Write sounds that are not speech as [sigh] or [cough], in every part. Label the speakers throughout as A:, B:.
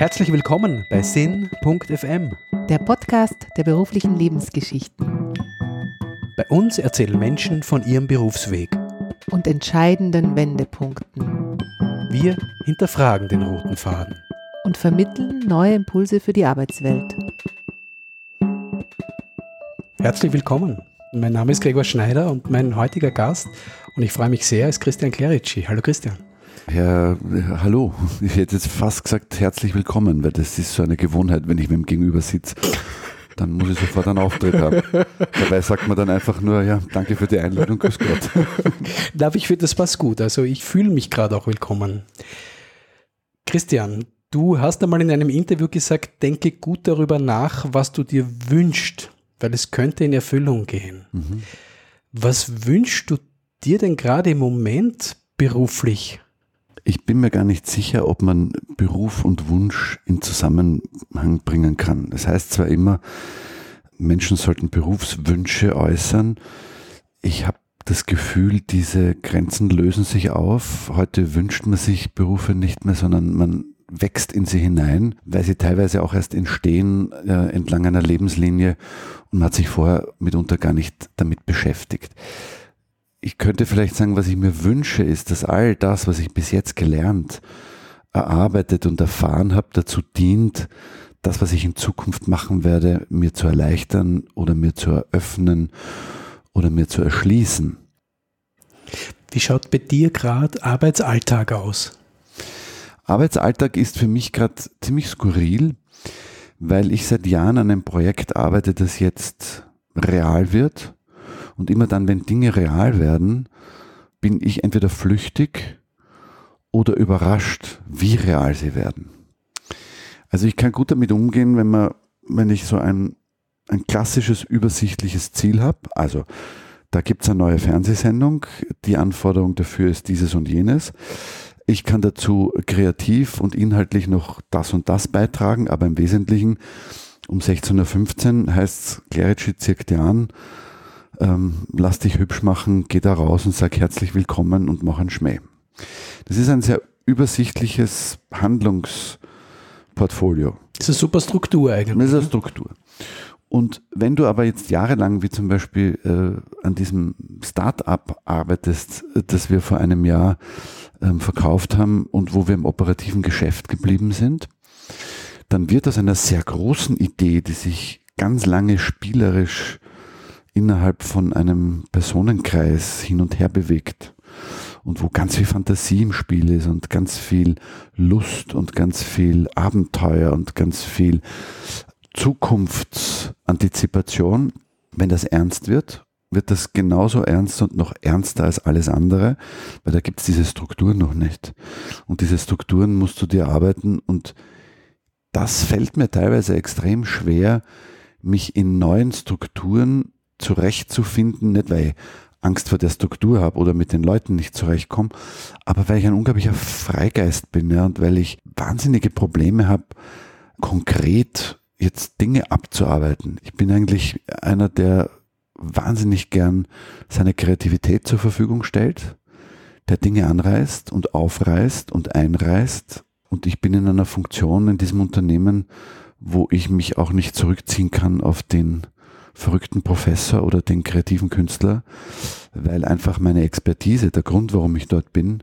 A: Herzlich willkommen bei Sinn.fm.
B: Der Podcast der beruflichen Lebensgeschichten.
A: Bei uns erzählen Menschen von ihrem Berufsweg.
B: Und entscheidenden Wendepunkten.
A: Wir hinterfragen den roten Faden.
B: Und vermitteln neue Impulse für die Arbeitswelt.
A: Herzlich willkommen. Mein Name ist Gregor Schneider und mein heutiger Gast, und ich freue mich sehr, ist Christian Clerici. Hallo Christian.
C: Herr, hallo. Ich hätte jetzt fast gesagt, herzlich willkommen, weil das ist so eine Gewohnheit, wenn ich mit dem Gegenüber sitze. Dann muss ich sofort einen Auftritt haben. Dabei sagt man dann einfach nur, ja, danke für die Einladung, grüß Gott. [laughs]
A: Darf ich finde, das passt gut. Also ich fühle mich gerade auch willkommen. Christian, du hast einmal in einem Interview gesagt, denke gut darüber nach, was du dir wünschst, weil es könnte in Erfüllung gehen. Mhm. Was wünschst du dir denn gerade im Moment beruflich?
C: Ich bin mir gar nicht sicher, ob man Beruf und Wunsch in Zusammenhang bringen kann. Das heißt zwar immer, Menschen sollten Berufswünsche äußern. Ich habe das Gefühl, diese Grenzen lösen sich auf. Heute wünscht man sich Berufe nicht mehr, sondern man wächst in sie hinein, weil sie teilweise auch erst entstehen äh, entlang einer Lebenslinie und man hat sich vorher mitunter gar nicht damit beschäftigt ich könnte vielleicht sagen, was ich mir wünsche, ist, dass all das, was ich bis jetzt gelernt, erarbeitet und erfahren habe, dazu dient, das, was ich in Zukunft machen werde, mir zu erleichtern oder mir zu eröffnen oder mir zu erschließen.
A: Wie schaut bei dir gerade Arbeitsalltag aus?
C: Arbeitsalltag ist für mich gerade ziemlich skurril, weil ich seit Jahren an einem Projekt arbeite, das jetzt real wird und immer dann, wenn Dinge real werden, bin ich entweder flüchtig oder überrascht, wie real sie werden. Also ich kann gut damit umgehen, wenn man, wenn ich so ein, ein klassisches, übersichtliches Ziel habe. Also da gibt es eine neue Fernsehsendung, die Anforderung dafür ist dieses und jenes. Ich kann dazu kreativ und inhaltlich noch das und das beitragen, aber im Wesentlichen um 16.15 Uhr heißt es, Clerici zirkt an, ähm, lass dich hübsch machen, geh da raus und sag herzlich willkommen und mach einen Schmäh. Das ist ein sehr übersichtliches Handlungsportfolio.
A: Das ist eine super Struktur eigentlich.
C: Das ist eine Struktur. Und wenn du aber jetzt jahrelang, wie zum Beispiel äh, an diesem Start-up arbeitest, das wir vor einem Jahr ähm, verkauft haben und wo wir im operativen Geschäft geblieben sind, dann wird aus einer sehr großen Idee, die sich ganz lange spielerisch innerhalb von einem Personenkreis hin und her bewegt und wo ganz viel Fantasie im Spiel ist und ganz viel Lust und ganz viel Abenteuer und ganz viel Zukunftsantizipation, wenn das ernst wird, wird das genauso ernst und noch ernster als alles andere, weil da gibt es diese Strukturen noch nicht. Und diese Strukturen musst du dir arbeiten und das fällt mir teilweise extrem schwer, mich in neuen Strukturen zurechtzufinden, nicht weil ich Angst vor der Struktur habe oder mit den Leuten nicht zurechtkomme, aber weil ich ein unglaublicher Freigeist bin ja, und weil ich wahnsinnige Probleme habe, konkret jetzt Dinge abzuarbeiten. Ich bin eigentlich einer, der wahnsinnig gern seine Kreativität zur Verfügung stellt, der Dinge anreißt und aufreißt und einreißt. Und ich bin in einer Funktion in diesem Unternehmen, wo ich mich auch nicht zurückziehen kann auf den verrückten Professor oder den kreativen Künstler, weil einfach meine Expertise, der Grund, warum ich dort bin,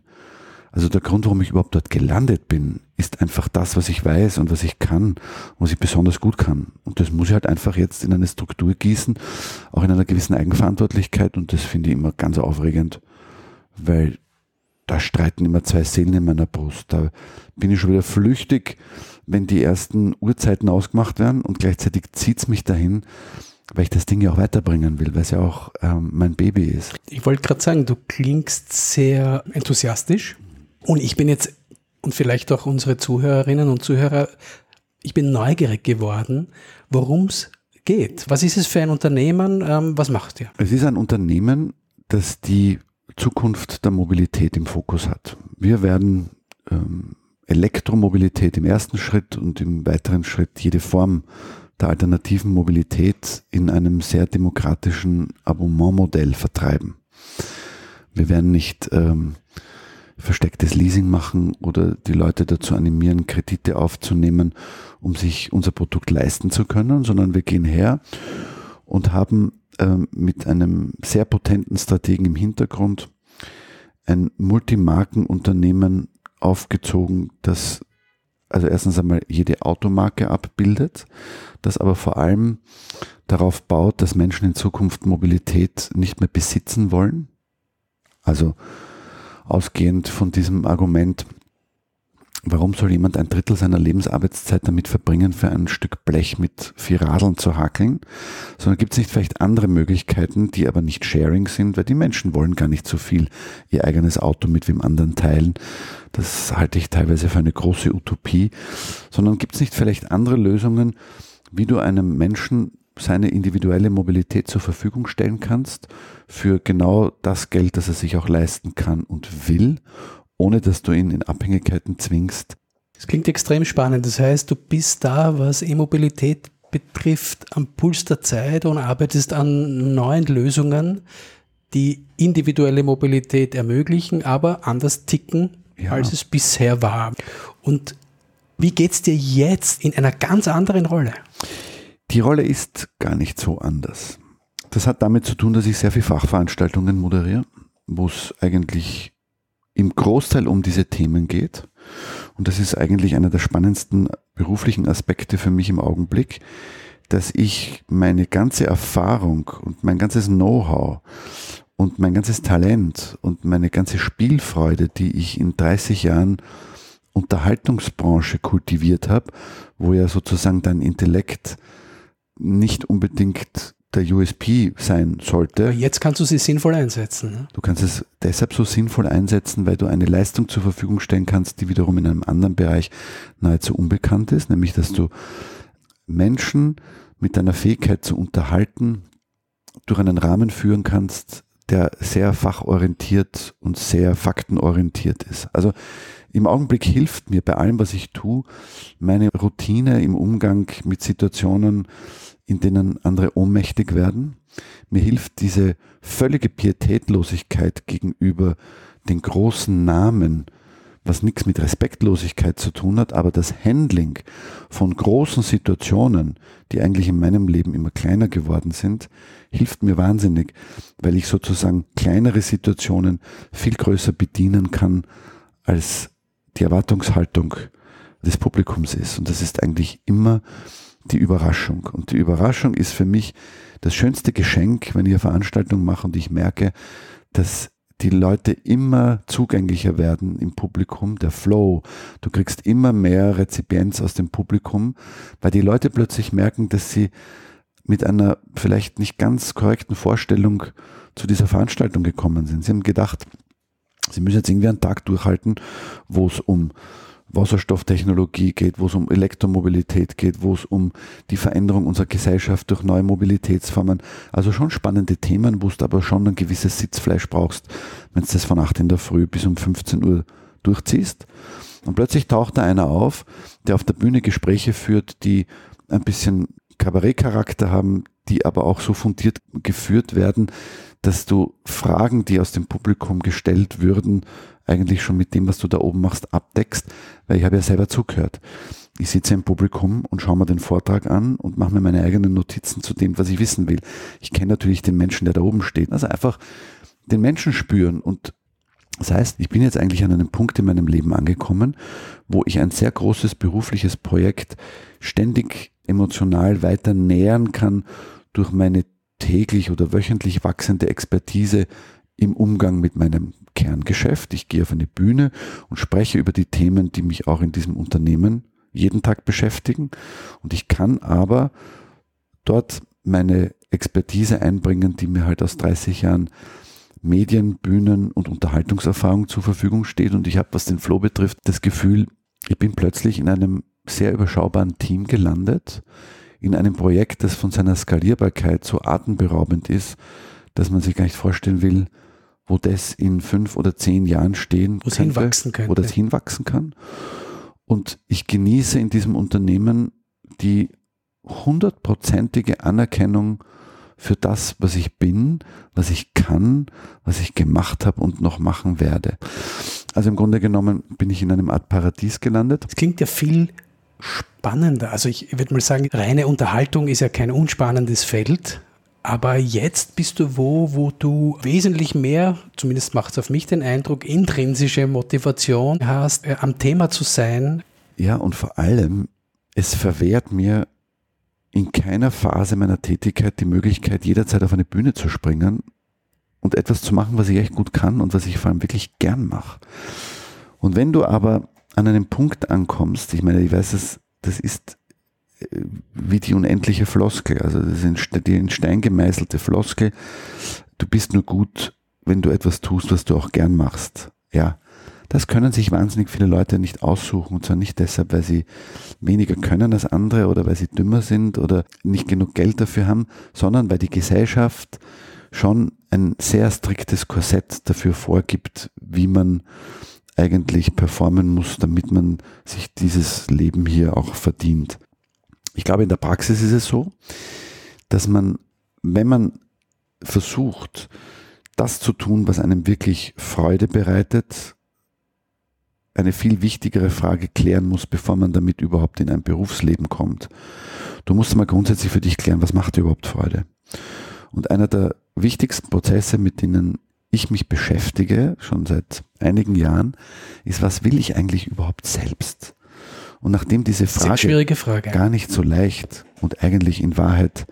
C: also der Grund, warum ich überhaupt dort gelandet bin, ist einfach das, was ich weiß und was ich kann, was ich besonders gut kann. Und das muss ich halt einfach jetzt in eine Struktur gießen, auch in einer gewissen Eigenverantwortlichkeit. Und das finde ich immer ganz aufregend, weil da streiten immer zwei Seelen in meiner Brust. Da bin ich schon wieder flüchtig, wenn die ersten Uhrzeiten ausgemacht werden und gleichzeitig zieht es mich dahin, weil ich das Ding ja auch weiterbringen will, weil es ja auch ähm, mein Baby ist.
A: Ich wollte gerade sagen, du klingst sehr enthusiastisch und ich bin jetzt, und vielleicht auch unsere Zuhörerinnen und Zuhörer, ich bin neugierig geworden, worum es geht. Was ist es für ein Unternehmen? Ähm, was macht ihr?
C: Es ist ein Unternehmen, das die Zukunft der Mobilität im Fokus hat. Wir werden ähm, Elektromobilität im ersten Schritt und im weiteren Schritt jede Form der alternativen Mobilität in einem sehr demokratischen Abonnementmodell vertreiben. Wir werden nicht ähm, verstecktes Leasing machen oder die Leute dazu animieren, Kredite aufzunehmen, um sich unser Produkt leisten zu können, sondern wir gehen her und haben ähm, mit einem sehr potenten Strategen im Hintergrund ein Multimarkenunternehmen aufgezogen, das also erstens einmal jede Automarke abbildet, das aber vor allem darauf baut, dass Menschen in Zukunft Mobilität nicht mehr besitzen wollen. Also ausgehend von diesem Argument, warum soll jemand ein Drittel seiner Lebensarbeitszeit damit verbringen, für ein Stück Blech mit vier Radeln zu hakeln, sondern gibt es nicht vielleicht andere Möglichkeiten, die aber nicht Sharing sind, weil die Menschen wollen gar nicht so viel ihr eigenes Auto mit wem anderen teilen. Das halte ich teilweise für eine große Utopie, sondern gibt es nicht vielleicht andere Lösungen, wie du einem Menschen seine individuelle Mobilität zur Verfügung stellen kannst für genau das Geld, das er sich auch leisten kann und will ohne dass du ihn in Abhängigkeiten zwingst.
A: Das klingt extrem spannend. Das heißt, du bist da, was E-Mobilität betrifft, am Puls der Zeit und arbeitest an neuen Lösungen, die individuelle Mobilität ermöglichen, aber anders ticken, ja. als es bisher war. Und wie geht es dir jetzt in einer ganz anderen Rolle?
C: Die Rolle ist gar nicht so anders. Das hat damit zu tun, dass ich sehr viele Fachveranstaltungen moderiere, wo es eigentlich im Großteil um diese Themen geht. Und das ist eigentlich einer der spannendsten beruflichen Aspekte für mich im Augenblick, dass ich meine ganze Erfahrung und mein ganzes Know-how und mein ganzes Talent und meine ganze Spielfreude, die ich in 30 Jahren Unterhaltungsbranche kultiviert habe, wo ja sozusagen dein Intellekt nicht unbedingt der USP sein sollte.
A: Aber jetzt kannst du sie sinnvoll einsetzen. Ne?
C: Du kannst es deshalb so sinnvoll einsetzen, weil du eine Leistung zur Verfügung stellen kannst, die wiederum in einem anderen Bereich nahezu unbekannt ist, nämlich dass du Menschen mit deiner Fähigkeit zu unterhalten durch einen Rahmen führen kannst, der sehr fachorientiert und sehr faktenorientiert ist. Also im Augenblick hilft mir bei allem, was ich tue, meine Routine im Umgang mit Situationen, in denen andere ohnmächtig werden. Mir hilft diese völlige Pietätlosigkeit gegenüber den großen Namen, was nichts mit Respektlosigkeit zu tun hat, aber das Handling von großen Situationen, die eigentlich in meinem Leben immer kleiner geworden sind, hilft mir wahnsinnig, weil ich sozusagen kleinere Situationen viel größer bedienen kann, als die Erwartungshaltung des Publikums ist. Und das ist eigentlich immer die Überraschung. Und die Überraschung ist für mich das schönste Geschenk, wenn ich eine Veranstaltung mache und ich merke, dass die Leute immer zugänglicher werden im Publikum, der Flow. Du kriegst immer mehr Rezipienz aus dem Publikum, weil die Leute plötzlich merken, dass sie mit einer vielleicht nicht ganz korrekten Vorstellung zu dieser Veranstaltung gekommen sind. Sie haben gedacht, sie müssen jetzt irgendwie einen Tag durchhalten, wo es um Wasserstofftechnologie geht, wo es um Elektromobilität geht, wo es um die Veränderung unserer Gesellschaft durch neue Mobilitätsformen. Also schon spannende Themen, wo du aber schon ein gewisses Sitzfleisch brauchst, wenn du das von 8 in der Früh bis um 15 Uhr durchziehst. Und plötzlich taucht da einer auf, der auf der Bühne Gespräche führt, die ein bisschen Kabarettcharakter haben, die aber auch so fundiert geführt werden, dass du Fragen, die aus dem Publikum gestellt würden, eigentlich schon mit dem, was du da oben machst, abdeckst, weil ich habe ja selber zugehört. Ich sitze im Publikum und schaue mir den Vortrag an und mache mir meine eigenen Notizen zu dem, was ich wissen will. Ich kenne natürlich den Menschen, der da oben steht. Also einfach den Menschen spüren und das heißt, ich bin jetzt eigentlich an einem Punkt in meinem Leben angekommen, wo ich ein sehr großes berufliches Projekt ständig emotional weiter nähern kann durch meine täglich oder wöchentlich wachsende Expertise im Umgang mit meinem Kerngeschäft. Ich gehe auf eine Bühne und spreche über die Themen, die mich auch in diesem Unternehmen jeden Tag beschäftigen. Und ich kann aber dort meine Expertise einbringen, die mir halt aus 30 Jahren Medien, Bühnen und Unterhaltungserfahrung zur Verfügung steht. Und ich habe, was den Flow betrifft, das Gefühl, ich bin plötzlich in einem sehr überschaubaren Team gelandet, in einem Projekt, das von seiner Skalierbarkeit so atemberaubend ist, dass man sich gar nicht vorstellen will, wo das in fünf oder zehn Jahren stehen
A: wo könnte, hinwachsen könnte.
C: wo das hinwachsen kann. Und ich genieße in diesem Unternehmen die hundertprozentige Anerkennung für das, was ich bin, was ich kann, was ich gemacht habe und noch machen werde. Also im Grunde genommen bin ich in einem Art Paradies gelandet.
A: Das klingt ja viel spannender. Also ich würde mal sagen, reine Unterhaltung ist ja kein unspannendes Feld. Aber jetzt bist du wo, wo du wesentlich mehr, zumindest macht es auf mich den Eindruck, intrinsische Motivation hast, äh, am Thema zu sein.
C: Ja, und vor allem, es verwehrt mir in keiner Phase meiner Tätigkeit die Möglichkeit, jederzeit auf eine Bühne zu springen und etwas zu machen, was ich echt gut kann und was ich vor allem wirklich gern mache. Und wenn du aber an einem Punkt ankommst, ich meine, ich weiß es, das ist äh, wie die unendliche Floskel, also das ist die in Stein gemeißelte Floskel, du bist nur gut, wenn du etwas tust, was du auch gern machst. Ja, das können sich wahnsinnig viele Leute nicht aussuchen. Und zwar nicht deshalb, weil sie weniger können als andere oder weil sie dümmer sind oder nicht genug Geld dafür haben, sondern weil die Gesellschaft schon ein sehr striktes Korsett dafür vorgibt, wie man eigentlich performen muss, damit man sich dieses Leben hier auch verdient. Ich glaube, in der Praxis ist es so, dass man, wenn man versucht, das zu tun, was einem wirklich Freude bereitet, eine viel wichtigere Frage klären muss, bevor man damit überhaupt in ein Berufsleben kommt. Du musst mal grundsätzlich für dich klären, was macht dir überhaupt Freude? Und einer der wichtigsten Prozesse, mit denen ich mich beschäftige, schon seit einigen Jahren, ist, was will ich eigentlich überhaupt selbst? Und nachdem diese Frage,
A: Frage,
C: gar nicht so leicht und eigentlich in Wahrheit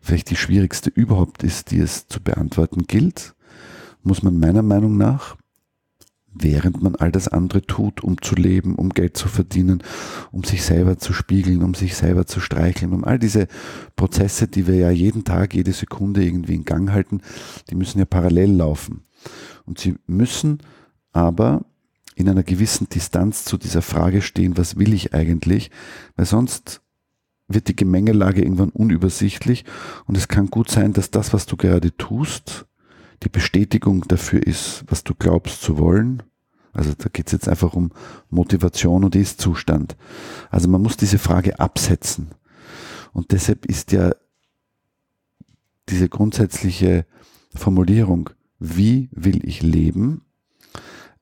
C: vielleicht die schwierigste überhaupt ist, die es zu beantworten gilt, muss man meiner Meinung nach während man all das andere tut, um zu leben, um Geld zu verdienen, um sich selber zu spiegeln, um sich selber zu streicheln, um all diese Prozesse, die wir ja jeden Tag, jede Sekunde irgendwie in Gang halten, die müssen ja parallel laufen. Und sie müssen aber in einer gewissen Distanz zu dieser Frage stehen, was will ich eigentlich, weil sonst wird die Gemengelage irgendwann unübersichtlich und es kann gut sein, dass das, was du gerade tust, die Bestätigung dafür ist, was du glaubst zu wollen. Also da geht es jetzt einfach um Motivation und Ist-Zustand. Also man muss diese Frage absetzen. Und deshalb ist ja diese grundsätzliche Formulierung, wie will ich leben,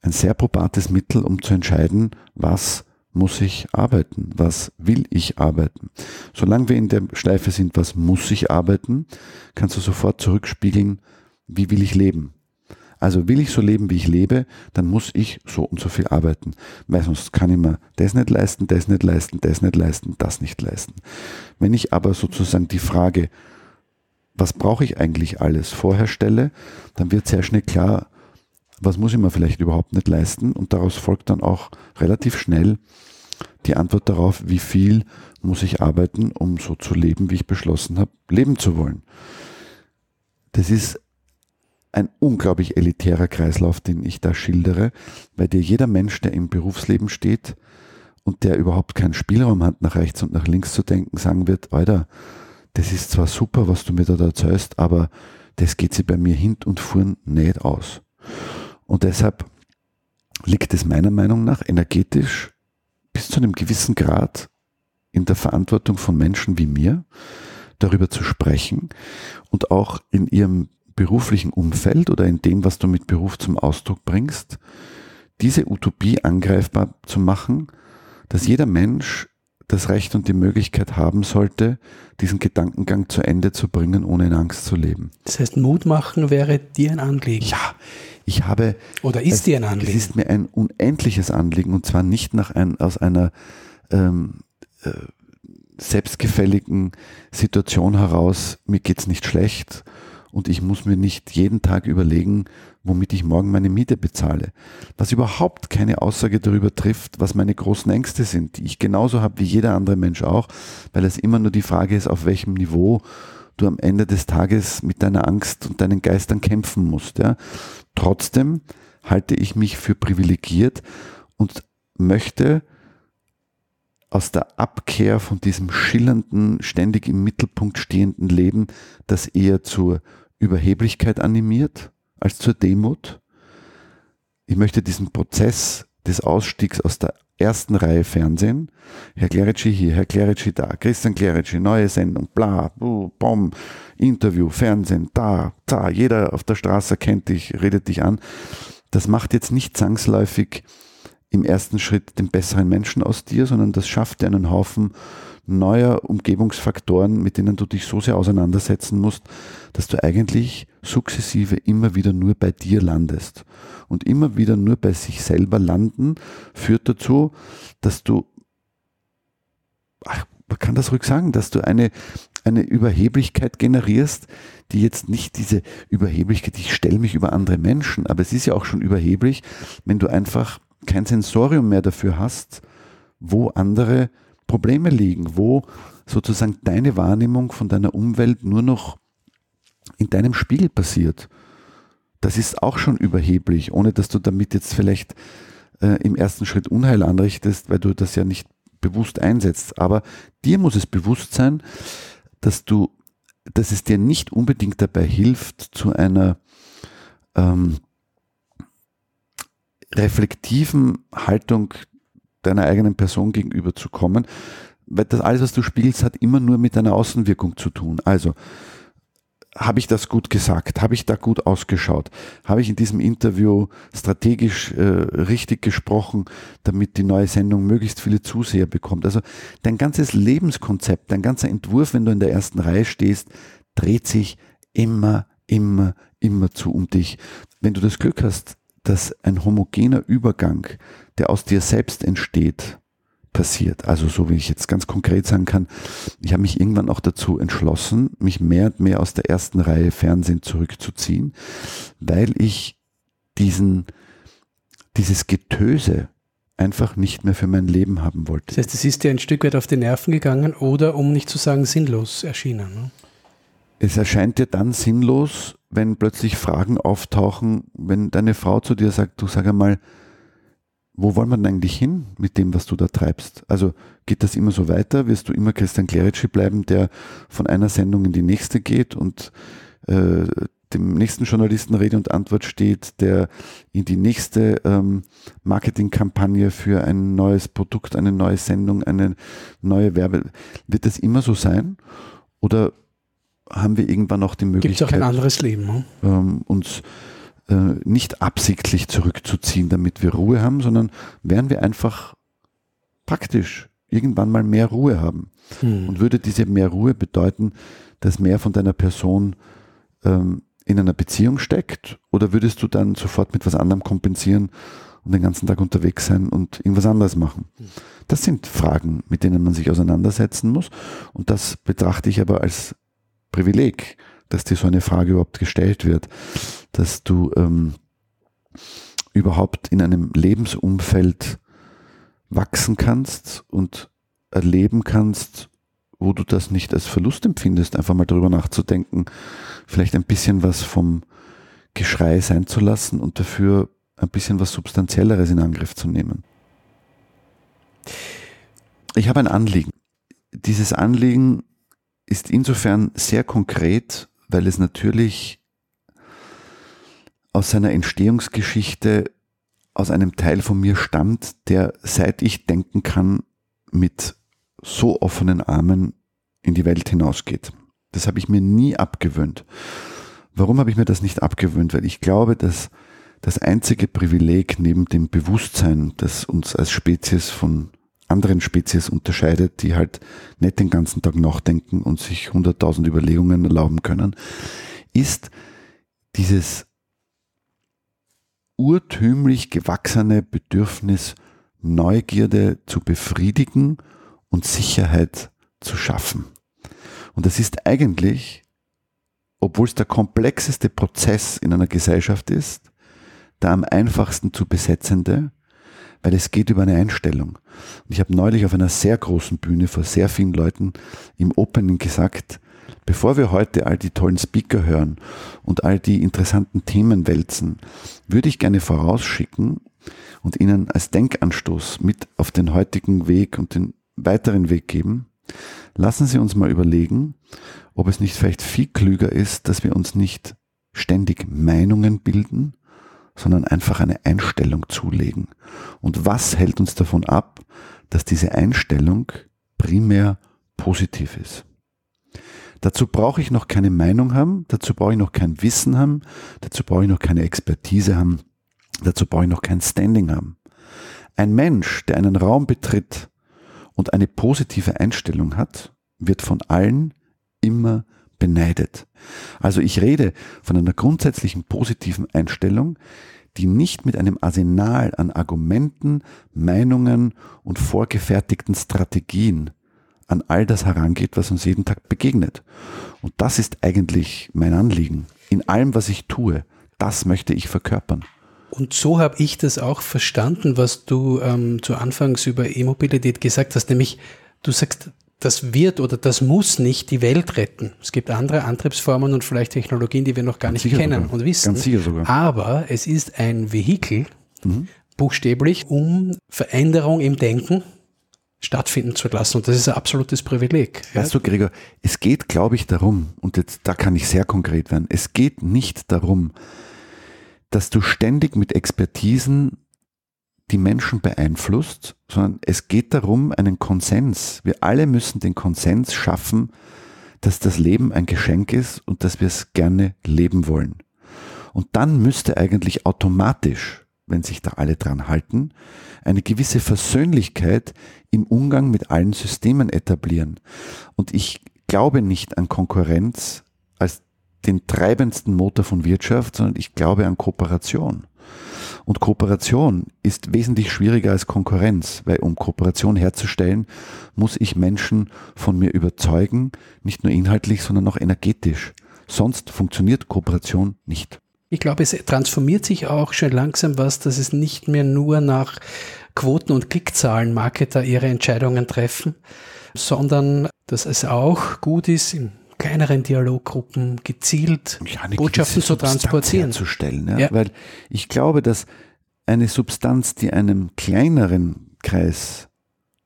C: ein sehr probates Mittel, um zu entscheiden, was muss ich arbeiten, was will ich arbeiten. Solange wir in der Schleife sind, was muss ich arbeiten, kannst du sofort zurückspiegeln, wie will ich leben? Also will ich so leben, wie ich lebe, dann muss ich so und so viel arbeiten. Weil sonst kann ich mir das nicht leisten, das nicht leisten, das nicht leisten, das nicht leisten. Wenn ich aber sozusagen die Frage, was brauche ich eigentlich alles vorher stelle, dann wird sehr schnell klar, was muss ich mir vielleicht überhaupt nicht leisten und daraus folgt dann auch relativ schnell die Antwort darauf, wie viel muss ich arbeiten, um so zu leben, wie ich beschlossen habe, leben zu wollen. Das ist ein unglaublich elitärer Kreislauf, den ich da schildere, weil dir jeder Mensch, der im Berufsleben steht und der überhaupt keinen Spielraum hat, nach rechts und nach links zu denken, sagen wird, Alter, das ist zwar super, was du mir da erzählst, aber das geht sich bei mir hin und vorn nicht aus. Und deshalb liegt es meiner Meinung nach energetisch bis zu einem gewissen Grad in der Verantwortung von Menschen wie mir, darüber zu sprechen und auch in ihrem beruflichen Umfeld oder in dem, was du mit Beruf zum Ausdruck bringst, diese Utopie angreifbar zu machen, dass jeder Mensch das Recht und die Möglichkeit haben sollte, diesen Gedankengang zu Ende zu bringen, ohne in Angst zu leben.
A: Das heißt, Mut machen wäre dir ein Anliegen.
C: Ja, ich habe.
A: Oder ist es, dir ein Anliegen?
C: Es ist mir ein unendliches Anliegen und zwar nicht nach ein, aus einer ähm, äh, selbstgefälligen Situation heraus, mir geht's nicht schlecht und ich muss mir nicht jeden Tag überlegen, womit ich morgen meine Miete bezahle. Was überhaupt keine Aussage darüber trifft, was meine großen Ängste sind, die ich genauso habe wie jeder andere Mensch auch, weil es immer nur die Frage ist, auf welchem Niveau du am Ende des Tages mit deiner Angst und deinen Geistern kämpfen musst. Ja. Trotzdem halte ich mich für privilegiert und möchte aus der Abkehr von diesem schillernden, ständig im Mittelpunkt stehenden Leben, das eher zur Überheblichkeit animiert als zur Demut. Ich möchte diesen Prozess des Ausstiegs aus der ersten Reihe Fernsehen, Herr Clerici hier, Herr Clerici da, Christian Clerici, neue Sendung, bla, bom, Interview, Fernsehen, da, da, jeder auf der Straße kennt dich, redet dich an. das macht jetzt nicht zwangsläufig im ersten Schritt den besseren Menschen aus dir, sondern das schafft dir einen Haufen neuer Umgebungsfaktoren, mit denen du dich so sehr auseinandersetzen musst, dass du eigentlich sukzessive immer wieder nur bei dir landest. Und immer wieder nur bei sich selber landen führt dazu, dass du, ach, man kann das ruhig sagen, dass du eine, eine Überheblichkeit generierst, die jetzt nicht diese Überheblichkeit, ich stelle mich über andere Menschen, aber es ist ja auch schon überheblich, wenn du einfach kein Sensorium mehr dafür hast, wo andere Probleme liegen, wo sozusagen deine Wahrnehmung von deiner Umwelt nur noch in deinem Spiegel passiert. Das ist auch schon überheblich, ohne dass du damit jetzt vielleicht äh, im ersten Schritt Unheil anrichtest, weil du das ja nicht bewusst einsetzt. Aber dir muss es bewusst sein, dass du, dass es dir nicht unbedingt dabei hilft, zu einer ähm, reflektiven Haltung deiner eigenen Person gegenüber zu kommen, weil das alles, was du spielst, hat immer nur mit deiner Außenwirkung zu tun. Also, habe ich das gut gesagt? Habe ich da gut ausgeschaut? Habe ich in diesem Interview strategisch äh, richtig gesprochen, damit die neue Sendung möglichst viele Zuseher bekommt? Also dein ganzes Lebenskonzept, dein ganzer Entwurf, wenn du in der ersten Reihe stehst, dreht sich immer, immer, immer zu um dich. Wenn du das Glück hast, dass ein homogener Übergang, der aus dir selbst entsteht, passiert. Also so wie ich jetzt ganz konkret sagen kann, ich habe mich irgendwann auch dazu entschlossen, mich mehr und mehr aus der ersten Reihe Fernsehen zurückzuziehen, weil ich diesen, dieses Getöse einfach nicht mehr für mein Leben haben wollte.
A: Das heißt, es ist dir ein Stück weit auf die Nerven gegangen oder, um nicht zu sagen, sinnlos erschienen. Ne?
C: Es erscheint dir dann sinnlos, wenn plötzlich Fragen auftauchen, wenn deine Frau zu dir sagt, du sag einmal, wo wollen wir denn eigentlich hin mit dem, was du da treibst? Also geht das immer so weiter? Wirst du immer Christian Clerici bleiben, der von einer Sendung in die nächste geht und äh, dem nächsten Journalisten Rede und Antwort steht, der in die nächste ähm, Marketingkampagne für ein neues Produkt, eine neue Sendung, eine neue Werbe. Wird das immer so sein? Oder haben wir irgendwann auch die Möglichkeit,
A: Gibt es auch ein anderes Leben, ne?
C: ähm, uns äh, nicht absichtlich zurückzuziehen, damit wir Ruhe haben, sondern werden wir einfach praktisch irgendwann mal mehr Ruhe haben. Hm. Und würde diese mehr Ruhe bedeuten, dass mehr von deiner Person ähm, in einer Beziehung steckt? Oder würdest du dann sofort mit was anderem kompensieren und den ganzen Tag unterwegs sein und irgendwas anderes machen? Hm. Das sind Fragen, mit denen man sich auseinandersetzen muss. Und das betrachte ich aber als Privileg, dass dir so eine Frage überhaupt gestellt wird, dass du ähm, überhaupt in einem Lebensumfeld wachsen kannst und erleben kannst, wo du das nicht als Verlust empfindest, einfach mal darüber nachzudenken, vielleicht ein bisschen was vom Geschrei sein zu lassen und dafür ein bisschen was Substanzielleres in Angriff zu nehmen. Ich habe ein Anliegen. Dieses Anliegen ist insofern sehr konkret, weil es natürlich aus seiner Entstehungsgeschichte aus einem Teil von mir stammt, der seit ich denken kann, mit so offenen Armen in die Welt hinausgeht. Das habe ich mir nie abgewöhnt. Warum habe ich mir das nicht abgewöhnt? Weil ich glaube, dass das einzige Privileg neben dem Bewusstsein, das uns als Spezies von anderen Spezies unterscheidet, die halt nicht den ganzen Tag nachdenken und sich hunderttausend Überlegungen erlauben können, ist dieses urtümlich gewachsene Bedürfnis, Neugierde zu befriedigen und Sicherheit zu schaffen. Und das ist eigentlich, obwohl es der komplexeste Prozess in einer Gesellschaft ist, der am einfachsten zu besetzende, weil es geht über eine Einstellung. Und ich habe neulich auf einer sehr großen Bühne vor sehr vielen Leuten im Opening gesagt, bevor wir heute all die tollen Speaker hören und all die interessanten Themen wälzen, würde ich gerne vorausschicken und Ihnen als Denkanstoß mit auf den heutigen Weg und den weiteren Weg geben. Lassen Sie uns mal überlegen, ob es nicht vielleicht viel klüger ist, dass wir uns nicht ständig Meinungen bilden, sondern einfach eine Einstellung zulegen. Und was hält uns davon ab, dass diese Einstellung primär positiv ist? Dazu brauche ich noch keine Meinung haben, dazu brauche ich noch kein Wissen haben, dazu brauche ich noch keine Expertise haben. Dazu brauche ich noch kein Standing haben. Ein Mensch, der einen Raum betritt und eine positive Einstellung hat, wird von allen immer beneidet. Also ich rede von einer grundsätzlichen positiven Einstellung, die nicht mit einem Arsenal an Argumenten, Meinungen und vorgefertigten Strategien an all das herangeht, was uns jeden Tag begegnet. Und das ist eigentlich mein Anliegen. In allem, was ich tue, das möchte ich verkörpern.
A: Und so habe ich das auch verstanden, was du ähm, zu Anfangs über E-Mobilität gesagt hast, nämlich du sagst, das wird oder das muss nicht die Welt retten. Es gibt andere Antriebsformen und vielleicht Technologien, die wir noch gar
C: Ganz
A: nicht kennen
C: sogar.
A: und wissen.
C: Ganz sicher sogar.
A: Aber es ist ein Vehikel,
C: Mhm.
A: buchstäblich, um Veränderung im Denken stattfinden zu lassen. Und das ist ein absolutes Privileg.
C: Weißt du, Gregor, es geht, glaube ich, darum, und jetzt, da kann ich sehr konkret werden, es geht nicht darum, dass du ständig mit Expertisen die Menschen beeinflusst, sondern es geht darum, einen Konsens. Wir alle müssen den Konsens schaffen, dass das Leben ein Geschenk ist und dass wir es gerne leben wollen. Und dann müsste eigentlich automatisch, wenn sich da alle dran halten, eine gewisse Versöhnlichkeit im Umgang mit allen Systemen etablieren. Und ich glaube nicht an Konkurrenz als den treibendsten Motor von Wirtschaft, sondern ich glaube an Kooperation. Und Kooperation ist wesentlich schwieriger als Konkurrenz, weil um Kooperation herzustellen, muss ich Menschen von mir überzeugen, nicht nur inhaltlich, sondern auch energetisch. Sonst funktioniert Kooperation nicht.
A: Ich glaube, es transformiert sich auch schon langsam was, dass es nicht mehr nur nach Quoten und Klickzahlen Marketer ihre Entscheidungen treffen, sondern dass es auch gut ist, kleineren Dialoggruppen gezielt
C: eine
A: Botschaften zu transportieren.
C: herzustellen. Ja?
A: Ja.
C: Weil ich glaube, dass eine Substanz, die einem kleineren Kreis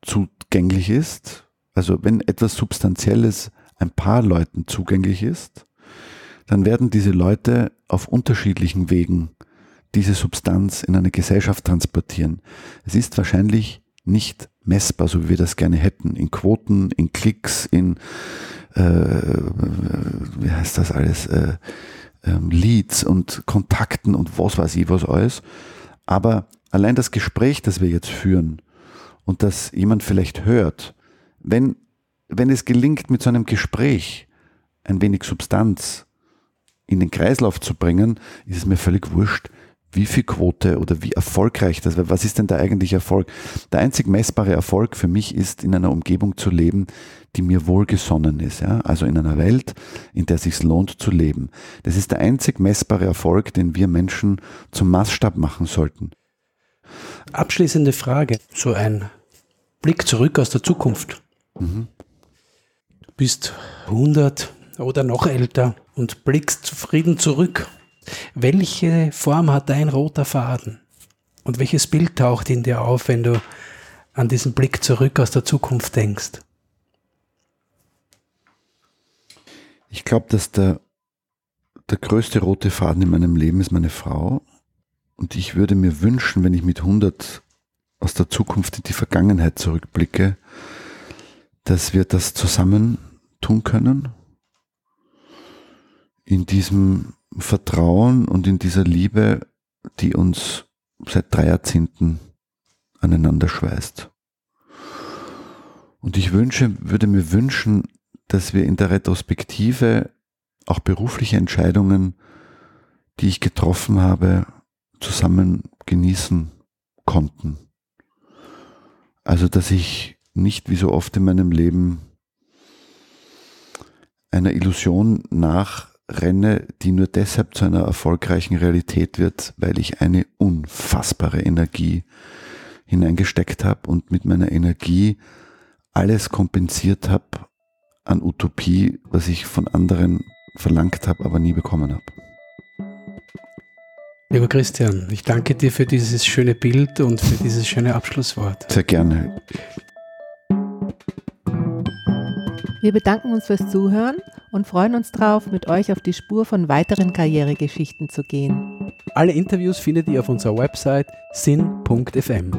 C: zugänglich ist, also wenn etwas Substanzielles ein paar Leuten zugänglich ist, dann werden diese Leute auf unterschiedlichen Wegen diese Substanz in eine Gesellschaft transportieren. Es ist wahrscheinlich nicht messbar, so wie wir das gerne hätten, in Quoten, in Klicks, in äh, wie heißt das alles, äh, ähm, Leads und Kontakten und was weiß ich was alles. Aber allein das Gespräch, das wir jetzt führen und das jemand vielleicht hört, wenn, wenn es gelingt, mit so einem Gespräch ein wenig Substanz in den Kreislauf zu bringen, ist es mir völlig wurscht, wie viel Quote oder wie erfolgreich das wäre. Was ist denn da eigentlich Erfolg? Der einzig messbare Erfolg für mich ist, in einer Umgebung zu leben, die mir wohlgesonnen ist. Ja? Also in einer Welt, in der es sich lohnt zu leben. Das ist der einzig messbare Erfolg, den wir Menschen zum Maßstab machen sollten.
A: Abschließende Frage, so ein Blick zurück aus der Zukunft.
C: Mhm.
A: Du bist 100 oder noch älter und blickst zufrieden zurück. Welche Form hat dein roter Faden? Und welches Bild taucht in dir auf, wenn du an diesen Blick zurück aus der Zukunft denkst?
C: Ich glaube, dass der, der größte rote Faden in meinem Leben ist meine Frau. Und ich würde mir wünschen, wenn ich mit 100 aus der Zukunft in die Vergangenheit zurückblicke, dass wir das zusammen tun können. In diesem Vertrauen und in dieser Liebe, die uns seit drei Jahrzehnten aneinander schweißt. Und ich wünsche, würde mir wünschen, dass wir in der Retrospektive auch berufliche Entscheidungen, die ich getroffen habe, zusammen genießen konnten. Also, dass ich nicht wie so oft in meinem Leben einer Illusion nachrenne, die nur deshalb zu einer erfolgreichen Realität wird, weil ich eine unfassbare Energie hineingesteckt habe und mit meiner Energie alles kompensiert habe an Utopie, was ich von anderen verlangt habe, aber nie bekommen habe.
A: Lieber Christian, ich danke dir für dieses schöne Bild und für dieses schöne Abschlusswort.
C: Sehr gerne.
B: Wir bedanken uns fürs Zuhören und freuen uns darauf, mit euch auf die Spur von weiteren Karrieregeschichten zu gehen.
A: Alle Interviews findet ihr auf unserer Website sin.fm.